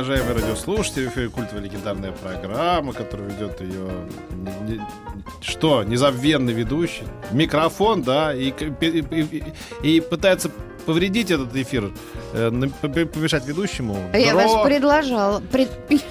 Уважаемые радиослушатели. Эфире культовая легендарная программа, которую ведет ее не- что, незабвенный ведущий. Микрофон, да, и, и- и- и пытается повредить этот эфир, э, помешать ведущему. Я Дро- вас. Пред...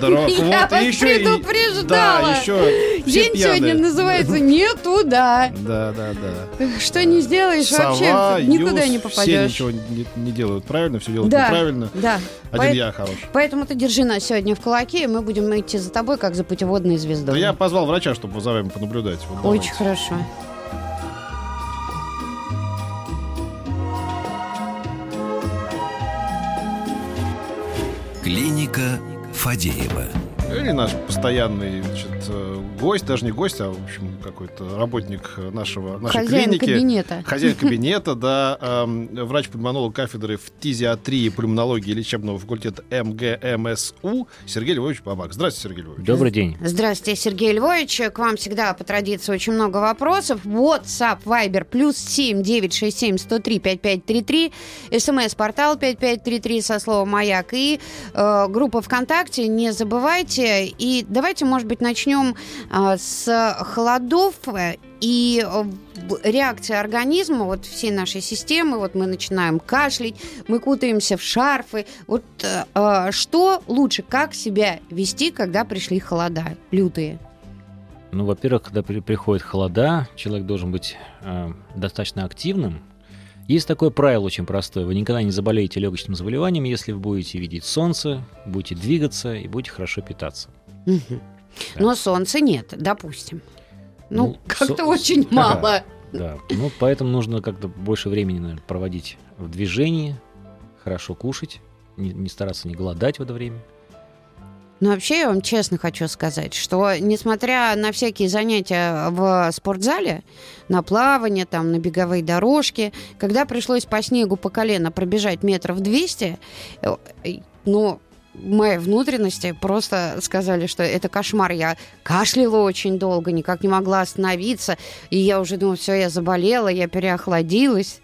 дро- Я вот, вас и еще и- предупреждала. Да, еще все День сегодня пьяные. называется «Не туда». Да, да, да. Что не сделаешь, Сова, вообще никуда Юс, не Все попадешь. ничего не, не делают правильно, все делают Да, неправильно. да. Один Поэт- я хорош. Поэтому ты держи нас сегодня в кулаке, и мы будем идти за тобой, как за путеводной звездой. Да я позвал врача, чтобы за вами понаблюдать. Вот Очень давайте. хорошо. Клиника Фадеева. Или наш постоянный значит, гость, даже не гость, а, в общем, какой-то работник нашего, нашей Хозяин клиники. кабинета. Хозяин кабинета, да, эм, врач-пульмонолог кафедры фтизиатрии и пульмонологии лечебного факультета МГМСУ Сергей Львович Бабак. Здравствуйте, Сергей Львович. Добрый день. Здравствуйте, Сергей Львович. К вам всегда по традиции очень много вопросов. WhatsApp, Viber, плюс 7 967 103 5533. СМС-портал 5533 со словом «Маяк». И э, группа ВКонтакте. Не забывайте. И давайте, может быть, начнем э, с холодов и э, реакции организма, вот всей нашей системы, вот мы начинаем кашлять, мы кутаемся в шарфы. Вот э, э, что лучше, как себя вести, когда пришли холода лютые? Ну, во-первых, когда при- приходят холода, человек должен быть э, достаточно активным. Есть такое правило очень простое. Вы никогда не заболеете легочным заболеванием, если вы будете видеть солнце, будете двигаться и будете хорошо питаться. Мгм. Да. Но солнца нет, допустим. Ну, Ну, как-то со- очень мало. Да. Ну, поэтому нужно как-то больше времени наверное, проводить в движении, хорошо кушать, не, не стараться не голодать в это время. Но вообще я вам честно хочу сказать, что несмотря на всякие занятия в спортзале, на плавание, там, на беговые дорожки, когда пришлось по снегу по колено пробежать метров 200, э, э, ну, мои внутренности просто сказали, что это кошмар. Я кашляла очень долго, никак не могла остановиться, и я уже думала, все, я заболела, я переохладилась.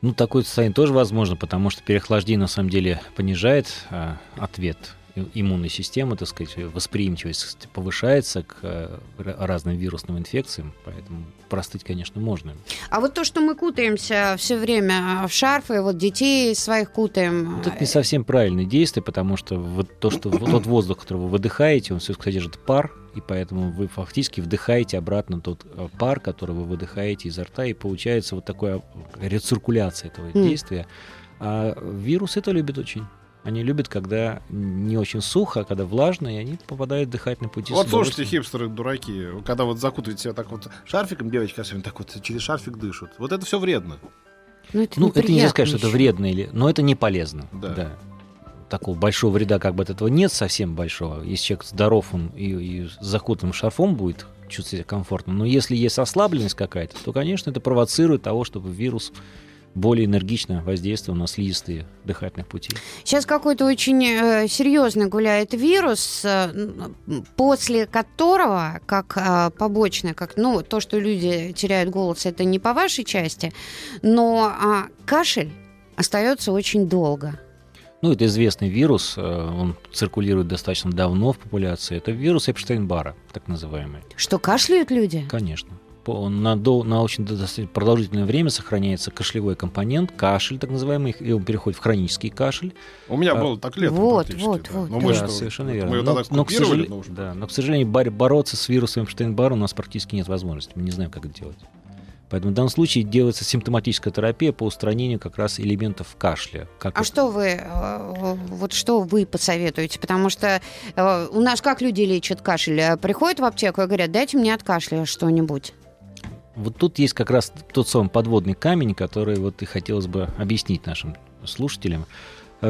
Ну, такое состояние тоже возможно, потому что переохлаждение на самом деле понижает а, ответ иммунной системы, так сказать, восприимчивость повышается к э, ра- разным вирусным инфекциям, поэтому простыть, конечно, можно. А вот то, что мы кутаемся все время в шарфы, вот детей своих кутаем. Это не совсем правильное действие, потому что вот то, что вот тот воздух, который вы выдыхаете, он все содержит пар, и поэтому вы фактически вдыхаете обратно тот э, пар, который вы выдыхаете изо рта, и получается вот такая рециркуляция этого М. действия. А вирус это любит очень. Они любят, когда не очень сухо, а когда влажно, и они попадают в дыхательные пути. с Вот слушайте, хипстеры, дураки, когда вот закутываете себя так вот шарфиком, девочки особенно так вот через шарфик дышат. Вот это все вредно. Ну, это, Ну, это нельзя сказать, что это вредно, или... но это не полезно. Да. Такого большого вреда как бы от этого нет совсем большого. Если человек здоров, он и, и с закутанным шарфом будет чувствовать себя комфортно. Но если есть ослабленность какая-то, то, конечно, это провоцирует того, чтобы вирус более энергично воздействовал на слизистые дыхательных путей. Сейчас какой-то очень э, серьезный гуляет вирус, э, после которого, как э, побочное, как ну то, что люди теряют голос, это не по вашей части, но а, кашель остается очень долго. Ну, это известный вирус, э, он циркулирует достаточно давно в популяции. Это вирус Эпштейн-Бара, так называемый. Что кашляют люди? Конечно. На, дол- на очень продолжительное время сохраняется кашлевой компонент, кашль так называемый, и он переходит в хронический кашель. У меня А, было так летом вот, вот, да. вот, Но мы да, что, совершенно мы верно. ее Но- тогда но, к сожалению, но да, но, к сожалению, бор- бороться с вирусом Эпштейн-Бара у нас практически нет возможности. Мы не знаем, как это делать. Поэтому в данном случае делается симптоматическая терапия по устранению как раз элементов кашля. Как А вот- что вы, э, вот что вы посоветуете? Потому что э, у нас как люди лечат кашель? Приходят в аптеку и говорят, дайте мне от кашля что-нибудь. Вот тут есть как раз тот самый подводный камень, который вот и хотелось бы объяснить нашим слушателям.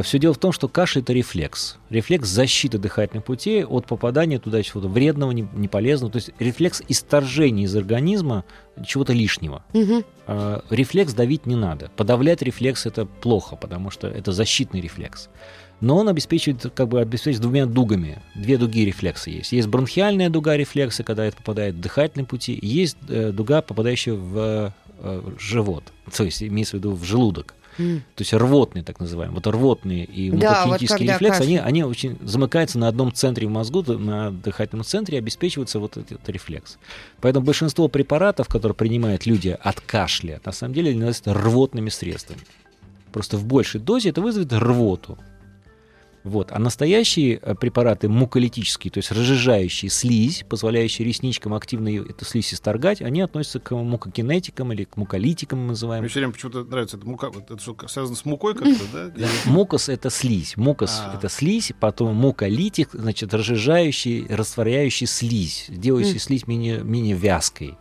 Все дело в том, что кашель это рефлекс. Рефлекс защиты дыхательных путей от попадания туда чего-то вредного, не- неполезного. То есть рефлекс исторжения из организма чего-то лишнего. А, Рефлекс давить не надо. Подавлять рефлекс это плохо, потому что это защитный рефлекс. Но он обеспечивает, как бы обеспечивает двумя дугами. Две дуги рефлекса есть. Есть бронхиальная дуга рефлекса, когда это попадает в дыхательные пути. Есть э, дуга, попадающая в э, живот. То есть имеется в виду в желудок. М. То есть рвотные, так называемые. Вот рвотные и Да, вот мукокинетический когда рефлекс, они, они очень замыкаются на одном центре в мозгу, на дыхательном центре, и обеспечивается вот этот рефлекс. Поэтому большинство препаратов, которые принимают люди от кашля, на самом деле являются рвотными средствами. Просто в большей дозе это вызовет рвоту. Вот. А настоящие э, препараты муколитические, то есть разжижающие слизь, позволяющие ресничкам активно эту слизь исторгать, они относятся к мукокинетикам или к муколитикам, мы называем. Мне все время почему-то нравится это мука. вот Это что, связано с мукой как-то, да? Мукос это слизь. Мукос А. это слизь, потом муколитик, значит, разжижающий, растворяющий слизь, делающий слизь менее, менее вязкой.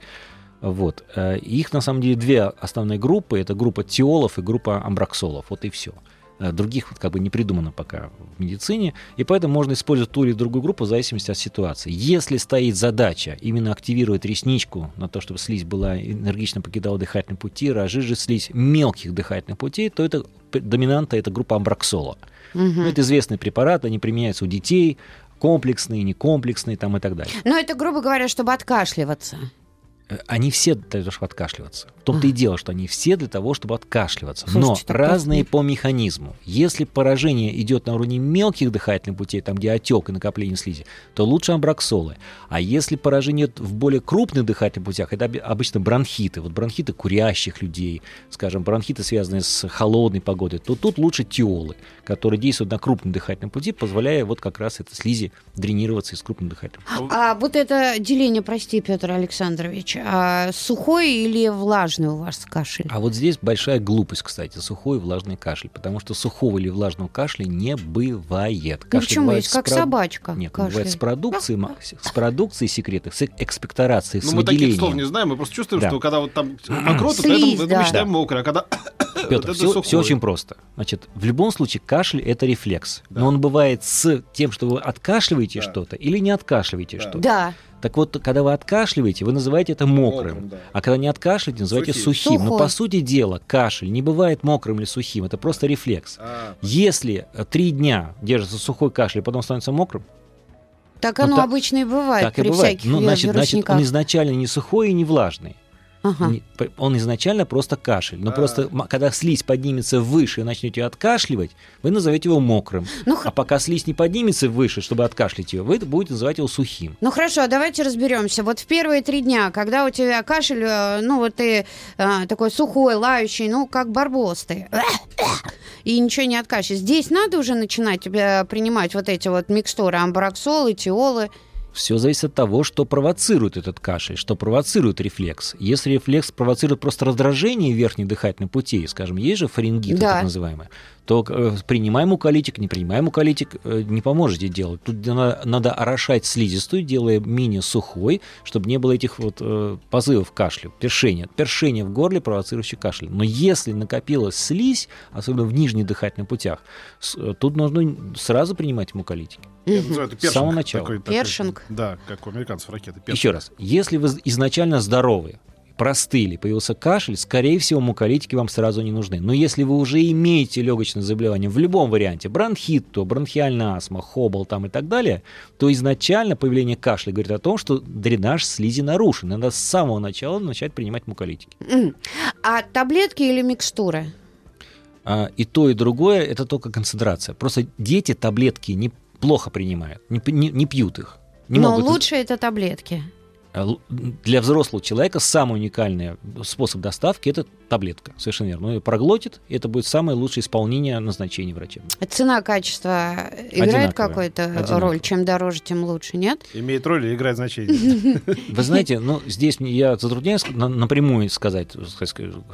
Вот. Э, Их на самом деле две основные группы. Это группа тиолов и группа амбраксолов. Вот и все. Других вот как бы не придумано пока в медицине, и поэтому можно использовать ту или другую группу в зависимости от ситуации. Если стоит задача именно активировать ресничку на то, чтобы слизь была энергично покидала дыхательные пути, разжижить слизь мелких дыхательных путей, то это доминанта это группа амбраксола. Мгм. Ну, это известный препарат, они применяются у детей, комплексные, некомплексные там и так далее. Ну, это, грубо говоря, чтобы откашливаться. Они все для того, чтобы откашливаться. В том-то и дело, что они все для того, чтобы откашливаться. Но Слушайте, так разные просто- по механизму. Если поражение идет на уровне мелких дыхательных путей, там, где отек и накопление слизи, то лучше амбраксолы. А если поражение идет в более крупных дыхательных путях, это обычно бронхиты. Вот бронхиты курящих людей, скажем, бронхиты, связанные с холодной погодой, то тут лучше тиолы, которые действуют на крупном дыхательном пути, позволяя вот как раз этой слизи дренироваться из крупных дыхательных путей. А вот это деление, прости, Петр Александрович, а сухой или влажный у вас кашель? А вот здесь большая глупость, кстати, сухой и влажный кашель, потому что сухого или влажного кашля не бывает. Ну, Кашель почему? бывает Есть с как про- собачка Нет, он бывает с ма- с продукцией секретов, с экспекторацией, Ну, с мы таких слов не знаем, мы просто чувствуем, Да. что когда вот там мокрота, то Слизь, это, да. мы считаем Да. мокрое, а когда Петр, вот все, сухое. очень просто. Значит, в любом случае кашель это рефлекс. Да. Но он бывает с тем, что вы откашливаете Да. что-то или не откашливаете Да. что-то. Да. Так вот, когда вы откашливаете, вы называете это мокрым. Мокрым, да. А когда не откашливаете, называете Сухим. сухим. Но Сухой. по сути дела, кашель не бывает мокрым или сухим. Это просто рефлекс. А, Если э, три дня держится сухой кашель, потом становится мокрым, Так Ну, оно так- обычно и бывает так и при бывает. всяких Ну, значит, значит, вирусниках. он изначально не сухой и не влажный. Ага. Он изначально просто кашель. Но А. просто, когда слизь поднимется выше и начнете откашливать, вы назовете его мокрым. Ну, х- А пока слизь не поднимется выше, чтобы откашлять ее, вы будете называть его сухим. Ну хорошо, а давайте разберемся. Вот в первые три дня, когда у тебя кашель, э, ну вот ты э, такой сухой, лающий, ну как барбос ты, и ничего не откашляешь. Здесь надо уже начинать э, принимать вот эти вот микстуры, амбараксолы, тиолы. Все зависит от того, что провоцирует этот кашель, что провоцирует рефлекс. Если рефлекс провоцирует просто раздражение верхних дыхательных путей, скажем, есть же фарингиты, Да. так называемые, то э, принимаем муколитик, не принимаем муколитик, э, не поможете делать. Тут надо, надо орошать слизистую, делая менее сухой, чтобы не было этих вот э, позывов кашля, першения. Першение в горле, провоцирующий кашель. Но если накопилась слизь, особенно в нижних дыхательных путях, э, тут нужно сразу принимать муколитики. Я называю это С першинг. самого начала. Такой- такой- Першинг. Да, как у американцев ракеты. першинг. Еще раз, если вы изначально здоровы, простыли, появился кашель, скорее всего, муколитики вам сразу не нужны. Но если вы уже имеете легочное заболевание в любом варианте, бронхит, то бронхиальная астма, хобл там и так далее, то изначально появление кашля говорит о том, что дренаж слизи нарушен. Надо с самого начала начать принимать муколитики. А таблетки или микстуры? А, и то, и другое – это только концентрация. Просто дети таблетки неплохо принимают, не, не- не пьют их. Не Но могут лучше это таблетки. Л- Для взрослого человека самый уникальный способ доставки – это таблетка. Совершенно верно. Он ее проглотит, и это будет самое лучшее исполнение назначения врача. Цена, качество играет какую-то роль? Чем дороже, тем лучше, нет? Имеет роль или играет значение. Вы знаете, ну, здесь я затрудняюсь на- напрямую сказать,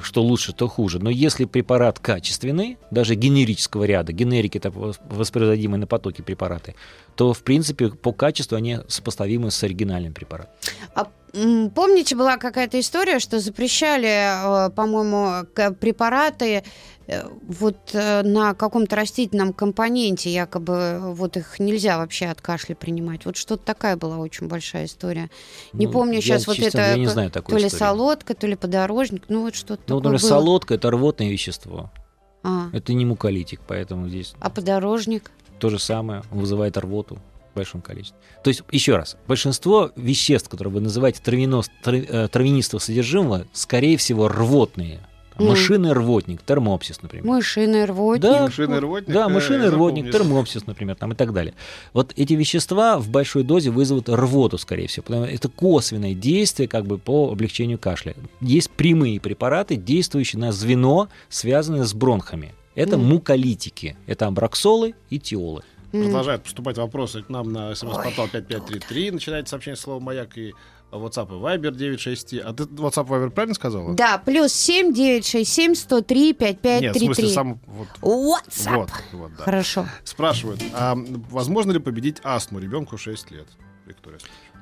что лучше, что хуже. Но если препарат качественный, даже генерического ряда, генерики – это вос- воспроизводимые на потоке препараты, то, в принципе, по качеству они сопоставимы с оригинальным препаратом. А, помните, была какая-то история, что запрещали, э, по-моему, препараты э, вот э, на каком-то растительном компоненте якобы вот их нельзя вообще от кашля принимать. Вот что-то такая была очень большая история. Не Ну, помню сейчас вот честно, это я не знаю то такой ли истории. солодка, то ли подорожник, ну вот что-то Ну, например, было. солодка это рвотное вещество. А, Это не муколитик, поэтому здесь а подорожник? то же самое, он вызывает рвоту в большом количестве. То есть, еще раз, большинство веществ, которые вы называете травяно- трав- э, травянистого содержимого, скорее всего, рвотные. Там Мгм. Мышиный рвотник, термопсис, например. Мышиный рвотник. Да, Мышиный рвотник. Да, э, мышиный рвотник, термопсис, например, там и так далее. Вот эти вещества в большой дозе вызовут рвоту, скорее всего, потому что это косвенное действие как бы по облегчению кашля. Есть прямые препараты, действующие на звено, связанное с бронхами. Это Мгм. муколитики, это амброксолы и тиолы. М. Продолжают поступать вопросы к нам на смс-портал 5533. Начинается сообщение слова «Маяк» и WhatsApp и Viber 967. А ты WhatsApp и Viber правильно сказала? Да, плюс 7 967 103 5533. Нет, в смысле сам... Вот, WhatsApp. вот, вот, да. Хорошо. Спрашивают, а возможно ли победить астму ребенку 6 лет? Виктория.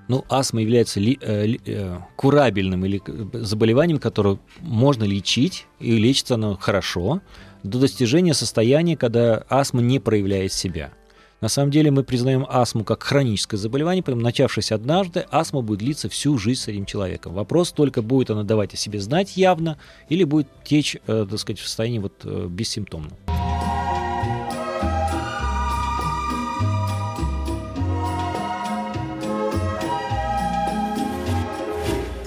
Ну, астма является ли- э, ли- э, курабельным или к- заболеванием, которое можно лечить, и лечится оно хорошо, до достижения состояния, когда астма не проявляет себя. На самом деле мы признаем астму как хроническое заболевание, поэтому начавшись однажды, астма будет длиться всю жизнь с этим человеком. Вопрос только, будет она давать о себе знать явно, или будет течь, э, так сказать, в состоянии вот, э, бессимптомном.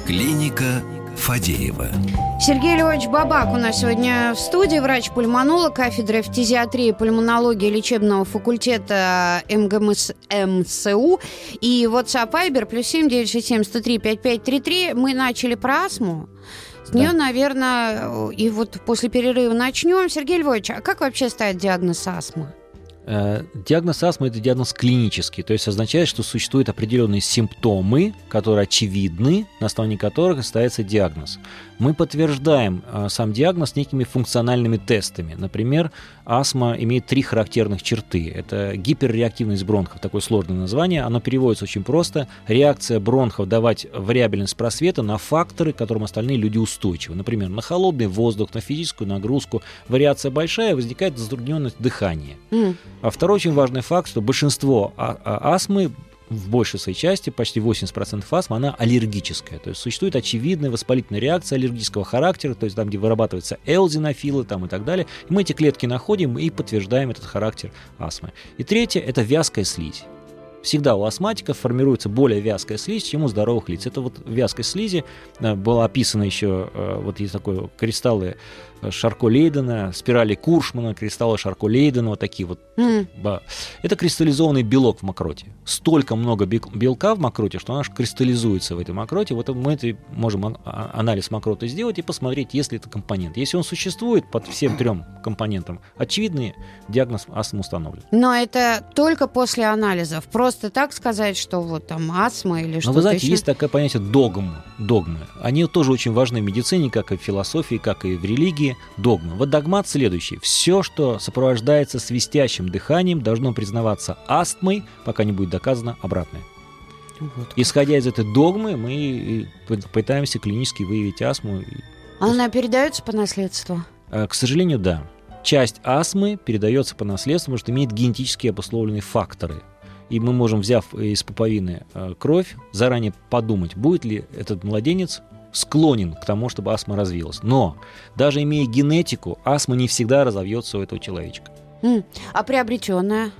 Клиника Фадеева. Сергей Львович Бабак у нас сегодня в студии, врач-пульмонолог кафедры фтизиатрии и пульмонологии лечебного факультета МГМС МСУ. И WhatsApp Viber плюс 7 967 103 5533. Мы начали про астму. С Да. нее, наверное, и вот после перерыва начнем. Сергей Львович, а как вообще ставить диагноз астмы? Э, Диагноз астмы – это диагноз клинический, то есть означает, что существуют определенные симптомы, которые очевидны, на основании которых ставится диагноз. Мы подтверждаем э, сам диагноз некими функциональными тестами. Например, астма имеет три характерных черты. Это гиперреактивность бронхов, такое сложное название. Оно переводится очень просто. Реакция бронхов давать вариабельность просвета на факторы, к которым остальные люди устойчивы. Например, на холодный воздух, на физическую нагрузку. Вариация большая, возникает затрудненность дыхания. М, А второй очень важный факт, что большинство а- а- астмы в большей своей части, почти 80% астмы, она аллергическая. То есть существует очевидная воспалительная реакция аллергического характера, то есть там, где вырабатываются элзинофилы там, и так далее. И мы эти клетки находим и подтверждаем этот характер астмы. И третье – это вязкая слизь. Всегда у астматиков формируется более вязкая слизь, чем у здоровых лиц. Это вот вязкая слизи э, было описано еще, э, вот есть такое кристаллы Шарко Лейдена, спирали Куршмана, кристаллы Шарко Лейдена, вот такие вот. Ба. Это кристаллизованный белок в мокроте. Столько много бел- белка в мокроте, что он аж кристаллизуется в этой мокроте. Вот мы это можем а- анализ мокроты сделать и посмотреть, есть ли это компонент. Если он существует под всем трем компонентам, очевидный диагноз астмы установлен. Но это только после анализов. Просто так сказать, что вот там астма или Но что-то вы знаете, еще? есть такое понятие догм, догмы. Они тоже очень важны в медицине, как и в философии, как и в религии. Догмы. Вот догмат следующий. Все, что сопровождается свистящим дыханием, должно признаваться астмой, пока не будет доказано обратное. Вот. Исходя из этой догмы, мы пытаемся клинически выявить астму. Она передается по наследству? э, К сожалению, да. Часть астмы передается по наследству, потому что имеет генетически обусловленные факторы. И мы можем, взяв из пуповины э, кровь, заранее подумать, будет ли этот младенец склонен к тому, чтобы астма развилась. Но даже имея генетику, астма не всегда разовьется у этого человечка. А приобретенная?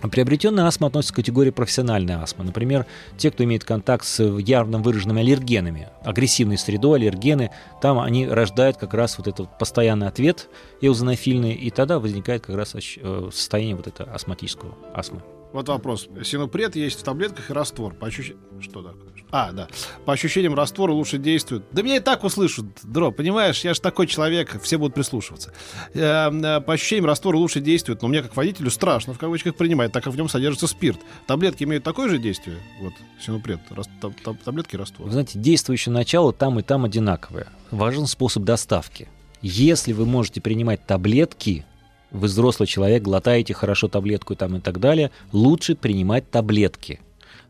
Приобретенная астма относится к категории профессиональной астмы. Например, те, кто имеет контакт с явно выраженными аллергенами, агрессивной средой, аллергены, там они рождают как раз вот этот постоянный ответ эозонофильный, и тогда возникает как раз э, состояние вот этого астматического астмы. Вот вопрос. Синопред есть в таблетках и раствор. По ощущ- Что такое? А, да. По ощущениям раствора лучше действует. Да меня и так услышат, Дро, понимаешь? Я же такой человек, все будут прислушиваться. Э, э, По ощущениям раствора лучше действует, но мне как водителю страшно в кавычках принимать, так как в нем содержится спирт. Таблетки имеют такое же действие? Вот, синопред, рас- та- та- таблетки раствор. Вы знаете, действующее начало там и там одинаковое. Важен способ доставки. Если вы можете принимать таблетки, вы взрослый человек, глотаете хорошо таблетку там и так далее, лучше принимать таблетки.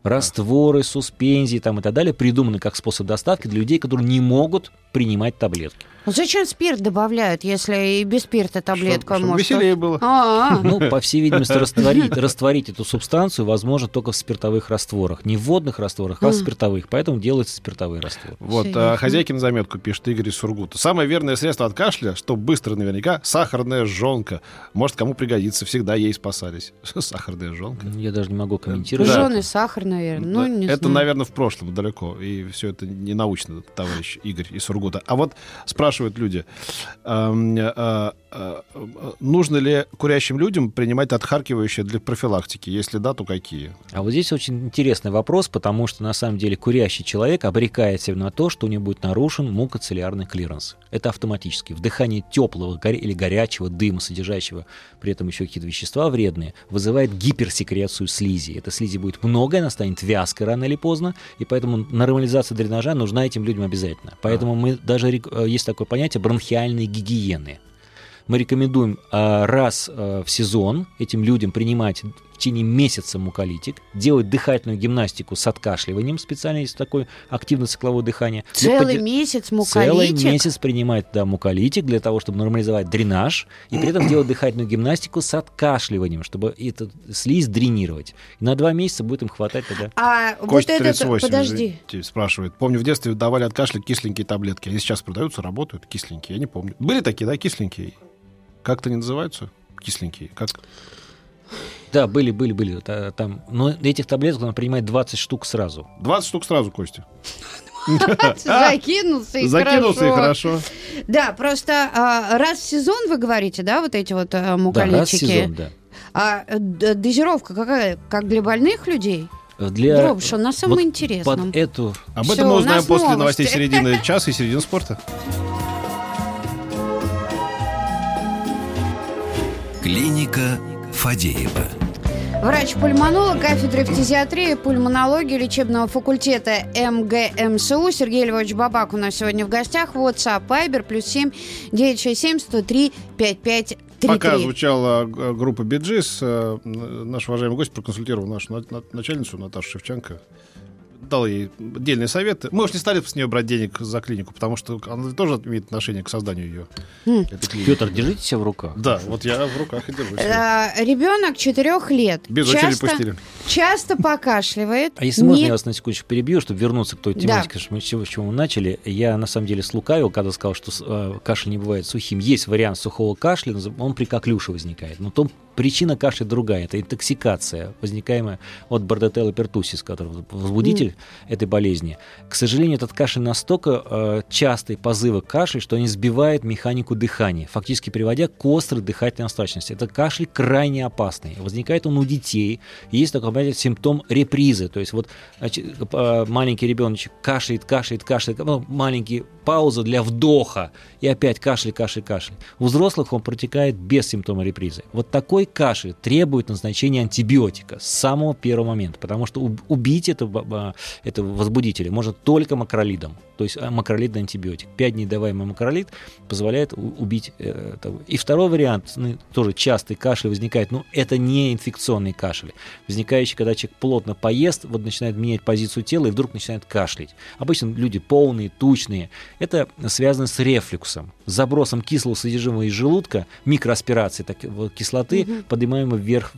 Растворы, суспензии там и так далее придуманы как способ доставки для людей, которые не могут принимать таблетки. Ну зачем спирт добавляют, если и без спирта таблетка Чтоб- чтоб может... веселее было. А, Ну, по всей видимости, растворить, растворить эту субстанцию возможно только в спиртовых растворах. Не в водных растворах, а в спиртовых. Поэтому делаются спиртовые растворы. Вот, а, хозяйки на заметку пишет Игорь из Сургута. Самое верное средство от кашля, что быстро наверняка, сахарная жонка. Может, кому пригодится, всегда ей спасались. Сахарная жонка. Я даже не могу комментировать. Да. Жженый сахар, наверное. Ну, не это, знаю. наверное, в прошлом далеко. И все это не научно, товарищ Игорь из Сургута. А вот спрашивают люди, эм, э, э, нужно ли курящим людям принимать отхаркивающие для профилактики? Если да, то какие? А вот здесь очень интересный вопрос, потому что на самом деле курящий человек обрекает себя на то, что у него будет нарушен мукоцилиарный клиренс. Это автоматически. Вдыхание теплого горя- или горячего дыма, содержащего при этом еще какие-то вещества вредные, вызывает гиперсекрецию слизи. Эта слизи будет много, она станет вязкой рано или поздно, и поэтому нормализация дренажа нужна этим людям обязательно. Поэтому мы даже э, есть такое понятие бронхиальной гигиены. Мы рекомендуем а, раз а, в сезон этим людям принимать в течение месяца муколитик, делать дыхательную гимнастику с откашливанием, специально есть такое активное цикловое дыхание. Для Целый подде- месяц Целый муколитик. месяц принимать да, муколитик для того, чтобы нормализовать дренаж, и при этом делать дыхательную гимнастику с откашливанием, чтобы эту слизь дренировать. И на два месяца будет им хватать тогда. А вот Костя этот, 38 подожди. извините, спрашивает. Помню, в детстве давали от кашля кисленькие таблетки. Они сейчас продаются, работают кисленькие. Я не помню. Были такие, да, кисленькие? Как-то не называются? Кисленькие. Как? Да, были, были, были. та- Там, но этих таблеток надо принимать 20 штук сразу. 20 штук сразу, Костя. Закинулся и Закинулся и хорошо. Да, просто а, раз в сезон вы говорите, да, вот эти вот а, Да, раз в муколитики? сезон, да. А э, дозировка какая? Как для больных людей? Для, Дробша, на самом вот интересном. Под эту Об Всё, этом мы узнаем после новости. новостей середины часа и середины спорта. Клиника Фадеева. Врач-пульмонолог кафедры фтизиатрии, пульмонологии лечебного факультета МГМСУ Сергей Львович Бабак у нас сегодня в гостях. WhatsApp, Viber, плюс 7 967 103 5533. Пока звучала группа Биджис, э, наш уважаемый гость проконсультировал нашу на- на- начальницу Наташу Шевченко. Дал ей отдельные советы. Мы уж не стали с нее брать денег за клинику, потому что она тоже имеет отношение к созданию ее. Петр, держите себя в руках. Да, вот я в руках и держу. Э, Ребенок 4 лет. Без очереди часто, пустили. часто покашливает. А если можно, я вас на секундочку перебью, чтобы вернуться к той тематике, что мы, с чего, мы начали. Я, на самом деле, слукавил, когда сказал, что э, кашель не бывает сухим. Есть вариант сухого кашля, он при коклюше возникает. Но то причина кашля другая. Это интоксикация, возникаемая от бордотелла пертусис, который возбудитель этой болезни. К сожалению, этот кашель настолько э, частый позывы кашель, что они сбивают механику дыхания, фактически приводя к острой дыхательной остаточности. Это кашель крайне опасный. Возникает он у детей. Есть такой понятие симптом репризы. То есть вот э, маленький ребеночек кашляет, кашляет, кашляет, ну, маленький пауза для вдоха, и опять кашель, кашель, кашель. У взрослых он протекает без симптома репризы. Вот такой кашель требует назначения антибиотика с самого первого момента, потому что уб- убить этого, а, этого возбудителя может только макролидом, то есть а, макролидный антибиотик. Пять дней даваемый макролид позволяет убить э, этого. И второй вариант, ну, тоже частый кашель возникает, но это не инфекционный кашель, возникающий, когда человек плотно поест, вот начинает менять позицию тела и вдруг начинает кашлять. Обычно люди полные, тучные. Это связано с рефлюксом, забросом кислого содержимого из желудка, микроаспирации так, кислоты, Мгм. поднимаемой вверх.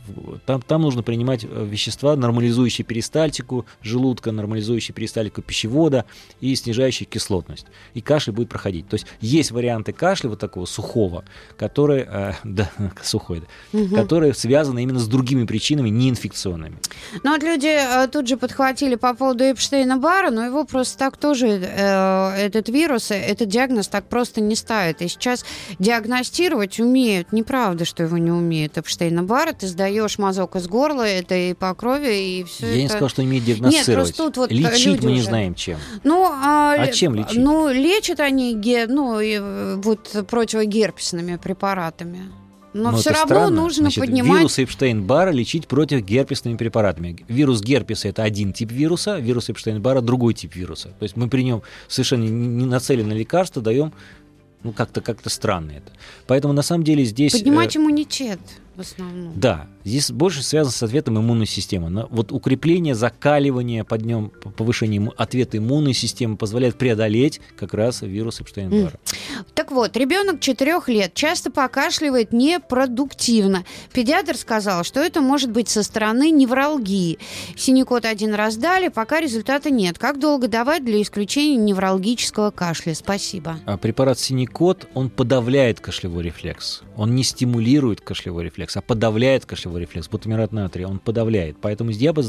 Там, там нужно принимать э, вещества, нормализующие перистальтику желудка, нормализующие перистальтику пищевода и снижающие кислотность. И кашель будет проходить. То есть есть варианты кашля вот такого сухого, который, э, да, сухой, да, Мгм. которые связаны именно с другими причинами, не инфекционными. Ну вот люди э, тут же подхватили по поводу Эпштейна-Бара, но его просто так тоже, э, этот вирус, этот диагноз так просто не ставит. И сейчас диагностировать умеют. Неправда, что его не умеют. Эпштейна-Бара, ты сдаешь мазок из горла, это и по крови, и все Я это. не сказал, что умеет диагностировать. просто тут вот, э, Лечить мы не уже- знаем чем. Ну, а, А чем лечить? Ну, лечат они ге- ну, и, э, вот противогерпесными препаратами. Но Ну, все равно странно. нужно Значит, поднимать... Вирус Эпштейн-Бара лечить противогерпесными препаратами. Вирус герпеса – это один тип вируса, вирус Эпштейн-Бара – другой тип вируса. То есть мы при нем совершенно не не нацеленное лекарство даем, ну, как-то как странно это. Поэтому, на самом деле, здесь... э, Поднимать иммунитет в основном. Да, Здесь больше связано с ответом иммунной системы. Вот укрепление, закаливание, поднем, повышение ответа иммунной системы позволяет преодолеть как раз вирус Эпштейн-Барра. Так вот, ребенок 4 лет часто покашливает непродуктивно. Педиатр сказал, что это может быть со стороны невралгии. Синекот один раз дали, пока результата нет. Как долго давать для исключения невралгического кашля? Спасибо. А препарат Синекот, он подавляет кашлевой рефлекс. Он не стимулирует кашлевой рефлекс, а подавляет кашлевой рефлекс. Бутамират натрия, он подавляет. Поэтому я бы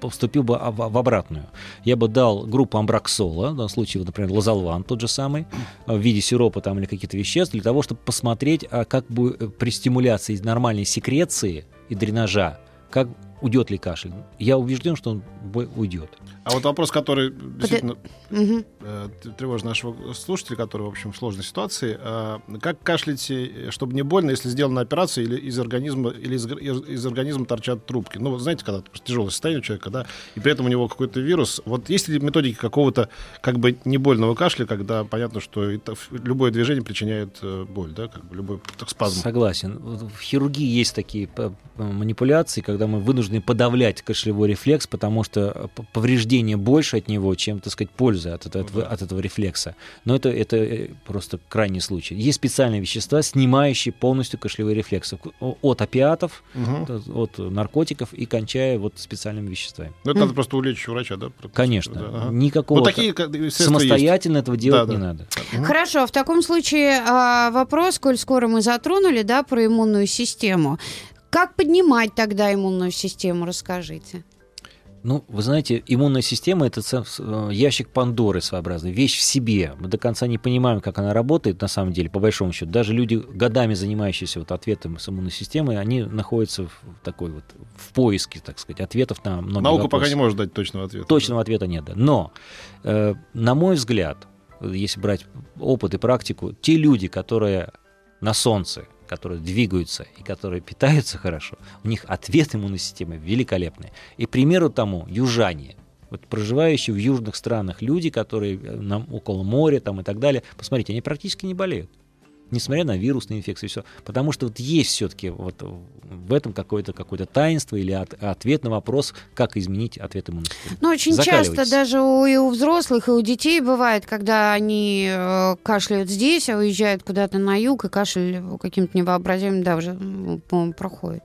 поступил бы в обратную. Я бы дал группу амбраксола, в данном случае, например, лазолван тот же самый, в виде сиропа там или каких-то веществ, для того, чтобы посмотреть, а как бы э, при стимуляции нормальной секреции и дренажа, как уйдет ли кашель. Я убежден, что он уйдет. А вот вопрос, который действительно угу. тревожит нашего слушателя, который, в общем, в сложной ситуации. А, как кашлять, э, чтобы не больно, если сделана операция или из организма, или из, из организма торчат трубки? Ну, знаете, когда тяжелое состояние у человека, да, и при этом у него какой-то вирус. Вот есть ли методики какого-то как бы не больного кашля, когда понятно, что это, любое движение причиняет э, боль, да, как бы любой так, спазм? Согласен. В хирургии есть такие манипуляции, когда мы вынуждены подавлять кашлевой рефлекс, потому что повреждение повреждения больше от него, чем, так сказать, пользы от, от, от, от этого рефлекса. Но это, это э, просто крайний случай. Есть специальные вещества, снимающие полностью кашлевые рефлексы. От опиатов, угу. от наркотиков и кончая вот специальными веществами. Ну, это надо просто улечь врача, да? Конечно. Да, ага. Никакого... Вот такие самостоятельно есть. этого делать да, не да. надо. Хорошо, в таком случае а, вопрос, коль скоро мы затронули, да, про иммунную систему. Как поднимать тогда иммунную систему, расскажите. Ну, вы знаете, иммунная система это э, ящик Пандоры своеобразный, вещь в себе. Мы до конца не понимаем, как она работает на самом деле, по большому счету. Даже люди, годами занимающиеся вот ответом с иммунной системой, они находятся в такой вот в поиске, так сказать, ответов на многие Наука вопросы. пока не может дать точного ответа. Точного да. ответа нет, да. Но, э, на мой взгляд, если брать опыт и практику, те люди, которые на солнце которые двигаются и которые питаются хорошо, у них ответ иммунной системы великолепный. И примеру тому южане. Вот проживающие в южных странах люди, которые э, нам около моря там и так далее, посмотрите, они практически не болеют несмотря на вирусные инфекции, все. Потому что вот есть все-таки вот в этом какое-то какое таинство или от, ответ на вопрос, как изменить ответ иммунной Ну, очень часто даже у, и у взрослых, и у детей бывает, когда они э, кашляют здесь, а уезжают куда-то на юг, и кашель каким-то невообразимым, да, уже, по-моему, проходит.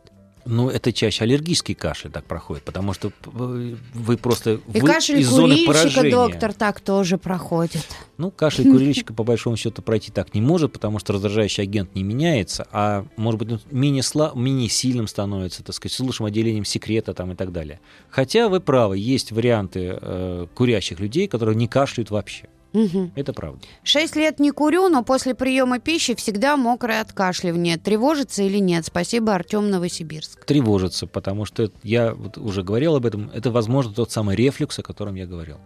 Ну, это чаще аллергический кашель так проходит, потому что вы просто И вы кашель из зоны поражения. доктор, так тоже проходит. Ну, кашель курильщика, по большому счету, пройти так не может, потому что раздражающий агент не меняется, а, может быть, менее, сла... менее сильным становится, так сказать, с лучшим отделением секрета там и так далее. Хотя вы правы, есть варианты э, курящих людей, которые не кашляют вообще. Угу. Это правда. Шесть лет не курю, но после приема пищи всегда мокрое откашливание. Тревожится или нет? Спасибо, Артем Новосибирск. Тревожится, потому что я вот уже говорил об этом. Это, возможно, тот самый рефлюкс, о котором я говорил.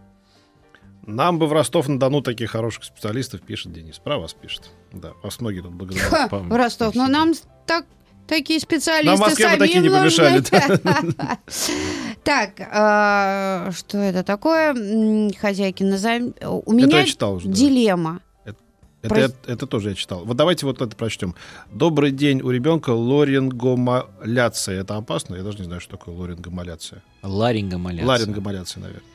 Нам бы в Ростов-на-Дону таких хороших специалистов, пишет Денис. Про вас пишет. Да, вас многие тут благодарят. в Ростов, но нам так такие специалисты Нам в Москве бы такие не помешали. Так, а, что это такое? Хозяйки назовем. У меня дилемма. Это, это, это тоже я читал. Вот давайте вот это прочтем. Добрый день у ребенка ларингомаляция. Это опасно? Я даже не знаю, что такое ларингомаляция. Ларингомаляция. Ларингомаляция, наверное.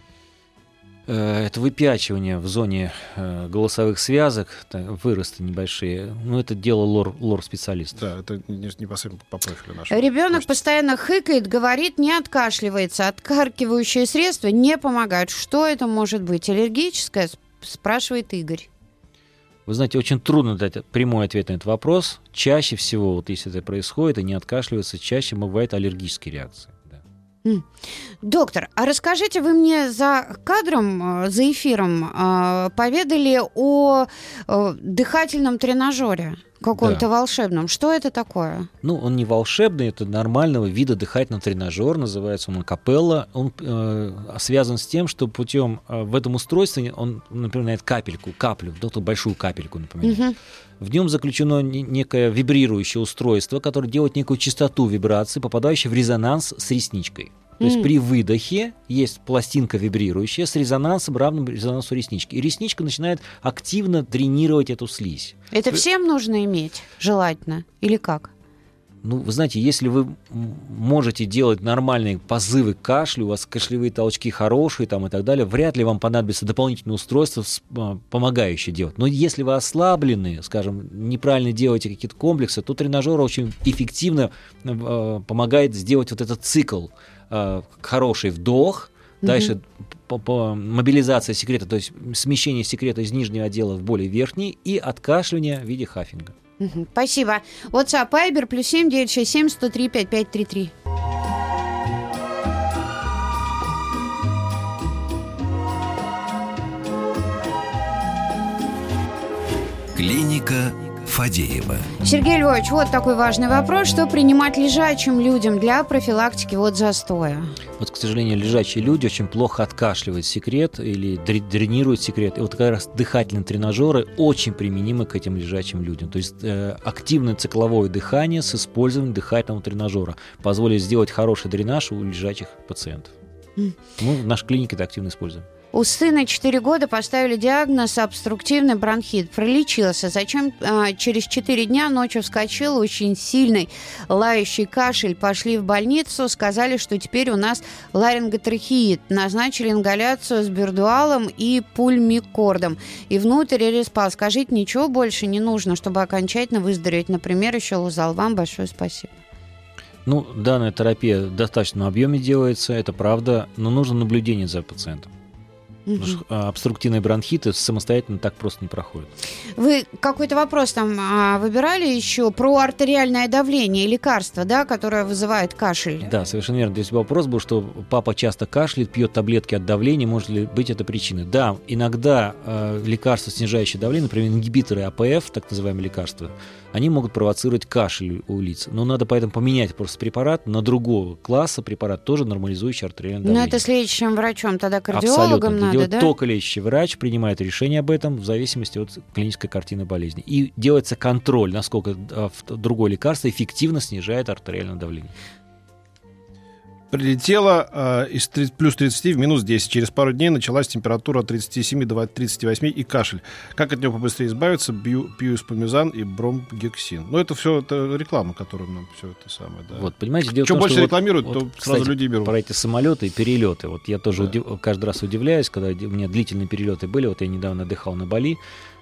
Э, это выпячивание в зоне э, голосовых связок, выросты небольшие. Ну, это дело лор, лор-специалиста. Да, это непосредственно по профилю нашего. Ребенок постоянно хыкает, говорит, не откашливается. Откаркивающие средства не помогают. Что это может быть? Аллергическое? Спрашивает Игорь. Вы знаете, очень трудно дать прямой ответ на этот вопрос. Чаще всего, вот если это происходит и не откашливается, чаще бывает аллергические реакции. Доктор, а расскажите, вы мне за кадром, э, за эфиром э, поведали о э, дыхательном тренажере каком-то да. волшебном. Что это такое? Ну, он не волшебный, это нормального вида дыхательный тренажер, называется он капелла. Он э, связан с тем, что путем э, в этом устройстве он напоминает капельку, каплю, ну, большую капельку напоминает. Угу. В нем заключено некое вибрирующее устройство, которое делает некую частоту вибрации, попадающей в резонанс с ресничкой. То есть при выдохе есть пластинка вибрирующая с резонансом, равным резонансу реснички. И ресничка начинает активно тренировать эту слизь. Это всем нужно иметь, желательно, или как? Ну, вы знаете, если вы можете делать нормальные позывы к кашлю, у вас кашлевые толчки хорошие там, и так далее, вряд ли вам понадобится дополнительное устройство, а, помогающее делать. Но если вы ослаблены, скажем, неправильно делаете какие-то комплексы, то тренажер очень эффективно э, помогает сделать вот этот цикл. Э, хороший вдох, Дальше по, по мобилизация секрета, то есть смещение секрета из нижнего отдела в более верхний и откашливание в виде хаффинга. Спасибо. WhatsApp Viber плюс семь девять шесть семь сто три пять пять три три. Клиника Фадеева. Сергей Львович, вот такой важный вопрос. Что принимать лежачим людям для профилактики вот застоя? Вот, к сожалению, лежачие люди очень плохо откашливают секрет или дренируют секрет. И вот как раз дыхательные тренажеры очень применимы к этим лежачим людям. То есть э, активное цикловое дыхание с использованием дыхательного тренажера позволит сделать хороший дренаж у лежачих пациентов. Мы в нашей клинике это активно используем. У сына 4 года поставили диагноз обструктивный бронхит. Пролечился. Зачем а, через 4 дня ночью вскочил очень сильный лающий кашель. Пошли в больницу, сказали, что теперь у нас ларинготрахеид. Назначили ингаляцию с бердуалом и пульмикордом. И внутрь респал. Скажите, ничего больше не нужно, чтобы окончательно выздороветь. Например, еще лузал. Вам большое спасибо. Ну, данная терапия в достаточном объеме делается, это правда, но нужно наблюдение за пациентом. Угу. обструктивные бронхиты самостоятельно так просто не проходят. Вы какой-то вопрос там а, выбирали еще про артериальное давление и лекарства, да, которое вызывает кашель? Да, совершенно верно. Здесь вопрос был, что папа часто кашляет, пьет таблетки от давления, может ли быть это причиной? Да, иногда э, лекарства, снижающие давление, например, ингибиторы АПФ, так называемые лекарства, они могут провоцировать кашель у лиц. Но надо поэтому поменять просто препарат на другого класса препарат, тоже нормализующий артериальное давление. Но это с лечащим врачом, тогда кардиологом Абсолютно. надо, да? только лечащий врач, принимает решение об этом в зависимости от клинической картины болезни. И делается контроль, насколько а, другое лекарство эффективно снижает артериальное давление прилетела э, из 30, плюс 30 в минус 10. Через пару дней началась температура от 37 до 38 и кашель. Как от него побыстрее избавиться? Бью, пью спомизан и бромгексин. Ну, это все это реклама, которую нам все это самое. Да. Вот, понимаете, дело в том, больше что рекламируют, вот, то вот, сразу кстати, людей берут. Про эти самолеты и перелеты. Вот я тоже Да. удив- каждый раз удивляюсь, когда у меня длительные перелеты были. Вот я недавно отдыхал на Бали,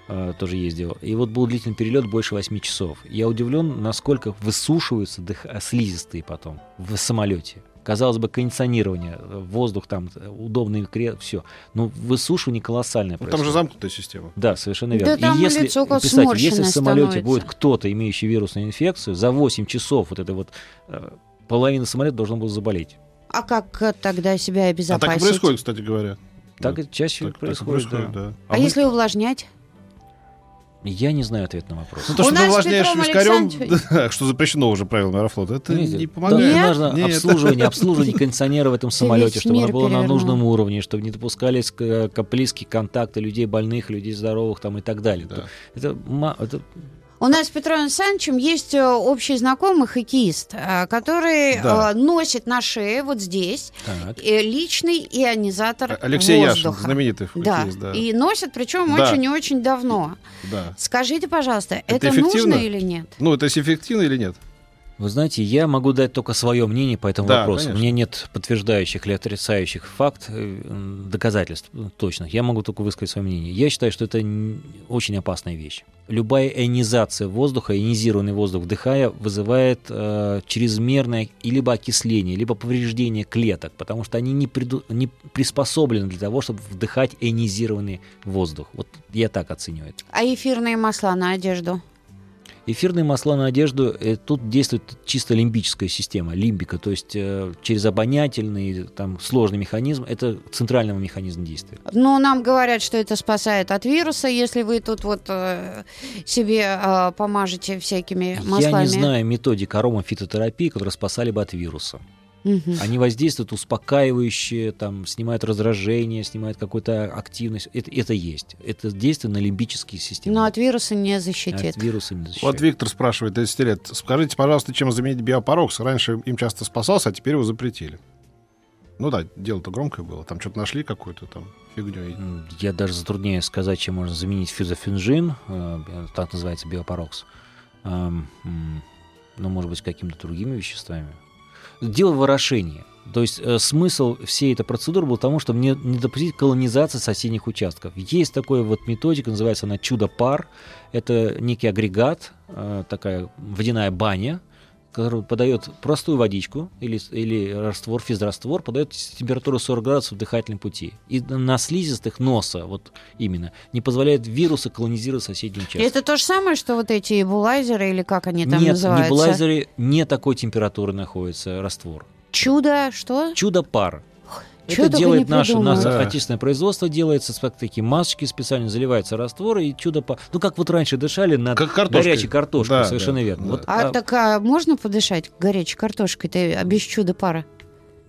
э, тоже ездил. И вот был длительный перелет больше 8 часов. Я удивлен, насколько высушиваются дых- э, слизистые потом в самолете. Казалось бы, кондиционирование, воздух там, удобный кре, все. Но высушивание колоссальное Ну, там же происходит. замкнутая система. Да, совершенно Да верно. там и если, представьте, если в самолете становится. будет кто-то, имеющий вирусную инфекцию, за 8 часов вот это вот э, половина самолета должна была заболеть. А как э, тогда себя А обезопасить? так и происходит, кстати говоря. Так Да. чаще Так- так и происходит. да. да. А, мы- если увлажнять? Я не знаю ответ на вопрос. Ну, то, У что ты нас с увлажняешь Петром вискарем, Александровичем- да, что запрещено уже правилами Аэрофлота, это Понимаете, не помогает. Нет? нужно Нет. обслуживание, обслуживание кондиционера в этом самолете, чтобы оно было на нужном уровне, чтобы не допускались близкие контакты людей больных, людей здоровых там и так далее. Да. Это У нас с Петром Александровичем есть э, общий знакомый хоккеист, э, который Да. э, носит на шее вот здесь так. личный ионизатор Алексей воздуха. Яшин, знаменитый Да. хоккеист, да. и носит причем Да. очень и очень давно. да. Скажите, пожалуйста, Это это, нужно или нет? Ну, это эффективно или нет? Вы знаете, я могу дать только свое мнение по этому Да, вопросу. конечно. У меня нет подтверждающих или отрицающих факт, э, доказательств э, точных. Я могу только высказать свое мнение. Я считаю, что это очень опасная вещь. Любая ионизация воздуха, ионизированный воздух вдыхая, вызывает э, чрезмерное либо окисление, либо повреждение клеток, потому что они не, приду- не приспособлены для того, чтобы вдыхать ионизированный воздух. Вот я так оцениваю это. А эфирные масла на одежду? Эфирные масла на одежду, э, тут действует чисто лимбическая система, лимбика, то есть э, через обонятельный, там, сложный механизм, это центральный механизм действия. Ну, нам говорят, что это спасает от вируса, если вы тут вот э, себе помажете всякими маслами. Я не знаю методик аромафитотерапии, которые спасали бы от вируса. Мгм. Они воздействуют успокаивающие, там, снимают раздражение, снимают какую-то активность. Это, это есть. Это действие на лимбические системы. Но от вируса не защитит. от вируса не защищает. Вот Виктор спрашивает, 30 лет. Скажите, пожалуйста, чем заменить биопарокс? Раньше им часто спасался, а теперь его запретили. Ну да, дело-то громкое было. Там что-то нашли какую-то там фигню. Я даже затрудняюсь сказать, чем можно заменить фузафунгин, э, так называется биопарокс. Но, может быть, с какими-то другими веществами. Дело в орошении. То есть э, смысл всей этой процедуры был в том, чтобы не, не допустить колонизации соседних участков. Есть такая вот методика, называется она чудо-пар. Это некий агрегат, э, такая водяная баня, который подает простую водичку или, или раствор, физраствор, подает температуру 40 градусов в дыхательном пути. И на слизистых носа, вот именно, не позволяет вирусу колонизировать соседние участки. Это то же самое, что вот эти эбулайзеры или как они там Нет, называются? в небулайзере не такой температуры находится раствор. Чудо, что? Чудо-пар. Чё Это делает наше, наше Да. отечественное производство, делается такие масочки специально, заливается раствор и чудо по... Ну, как вот раньше дышали над Как картошкой. горячей картошкой, Да, совершенно да, верно. да. Вот, А, а, так а можно подышать горячей картошкой-то а без чуда пара?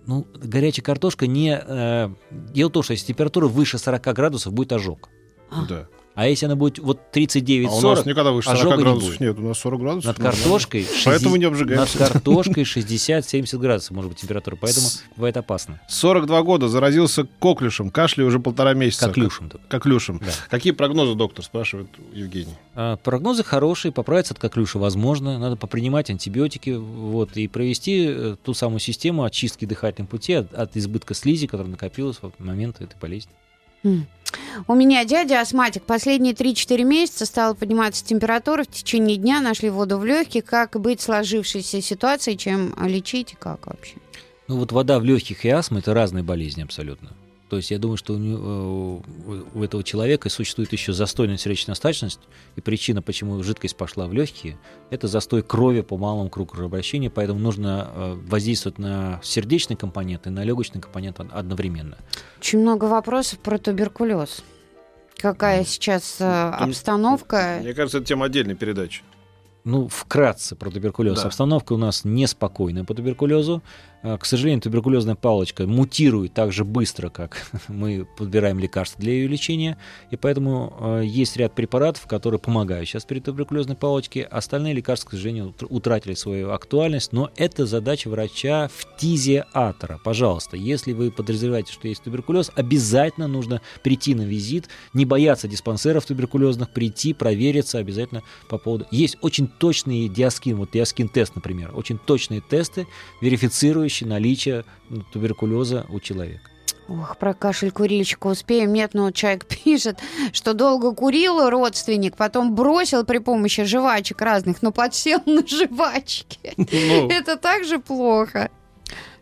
Ну, горячая картошка не... э, дело в том, что если температура выше 40 градусов, будет ожог. А. Да. А если она будет вот А 39-40, у нас никогда выше 40 ожога не градусов будет. нет. У нас 40 градусов. над картошкой... Поэтому 60 не обжигаемся. Над картошкой 60-70 градусов может быть температура, поэтому бывает опасно. 42 года заразился коклюшем, кашляю уже полтора месяца. Коклюшем только. Коклюшем. Да. Какие прогнозы, доктор, спрашивает Евгений? А, Прогнозы хорошие, поправиться от коклюша возможно. Надо попринимать антибиотики вот, и провести э, ту самую систему очистки дыхательных путей от, от избытка слизи, которая накопилась в момент этой болезни. М. У меня дядя астматик. Последние 3-4 месяца стала подниматься температура. В течение дня нашли воду в легких. Как быть сложившейся ситуацией, чем лечить и как вообще? Ну вот вода в легких и астма это разные болезни абсолютно. То есть я думаю, что у, него- у- у этого человека существует еще застойная сердечная остаточность, и причина, почему жидкость пошла в легкие, это застой крови по малому кругу кровообращения, поэтому нужно э, воздействовать на сердечный компонент и на легочный компонент од- одновременно. Очень много вопросов про туберкулез. Какая сейчас э, обстановка? Мне кажется, это тема отдельной передачи. Ну, вкратце про туберкулез. Да. Обстановка у нас неспокойная по туберкулезу. А, К сожалению, туберкулезная палочка мутирует так же быстро, как мы подбираем лекарства для ее лечения. И поэтому э, есть ряд препаратов, которые помогают сейчас при туберкулезной палочке. Остальные лекарства, к сожалению, утр- утратили свою актуальность. Но это задача врача фтизиатора. Пожалуйста, если вы подозреваете, что есть туберкулез, обязательно нужно прийти на визит, не бояться диспансеров туберкулезных, прийти, провериться обязательно по поводу... Есть очень точные диаскин, вот диаскин-тест, например, очень точные тесты, верифицирующие наличие ну, туберкулеза у человека. Ох, про кашель курильщика успеем. Нет, но человек пишет, что долго курил родственник, потом бросил при помощи жвачек разных, но подсел на жвачки. Ну, Это также плохо.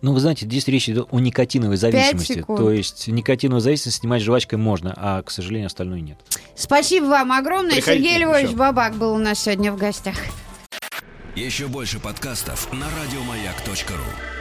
Ну, вы знаете, здесь речь идет о никотиновой зависимости. То есть никотиновую зависимость снимать жвачкой можно, а, к сожалению, остальное нет. Спасибо вам огромное. Приходите Сергей Львович еще. Бабак был у нас сегодня в гостях. Еще больше подкастов на радиомаяк.ру.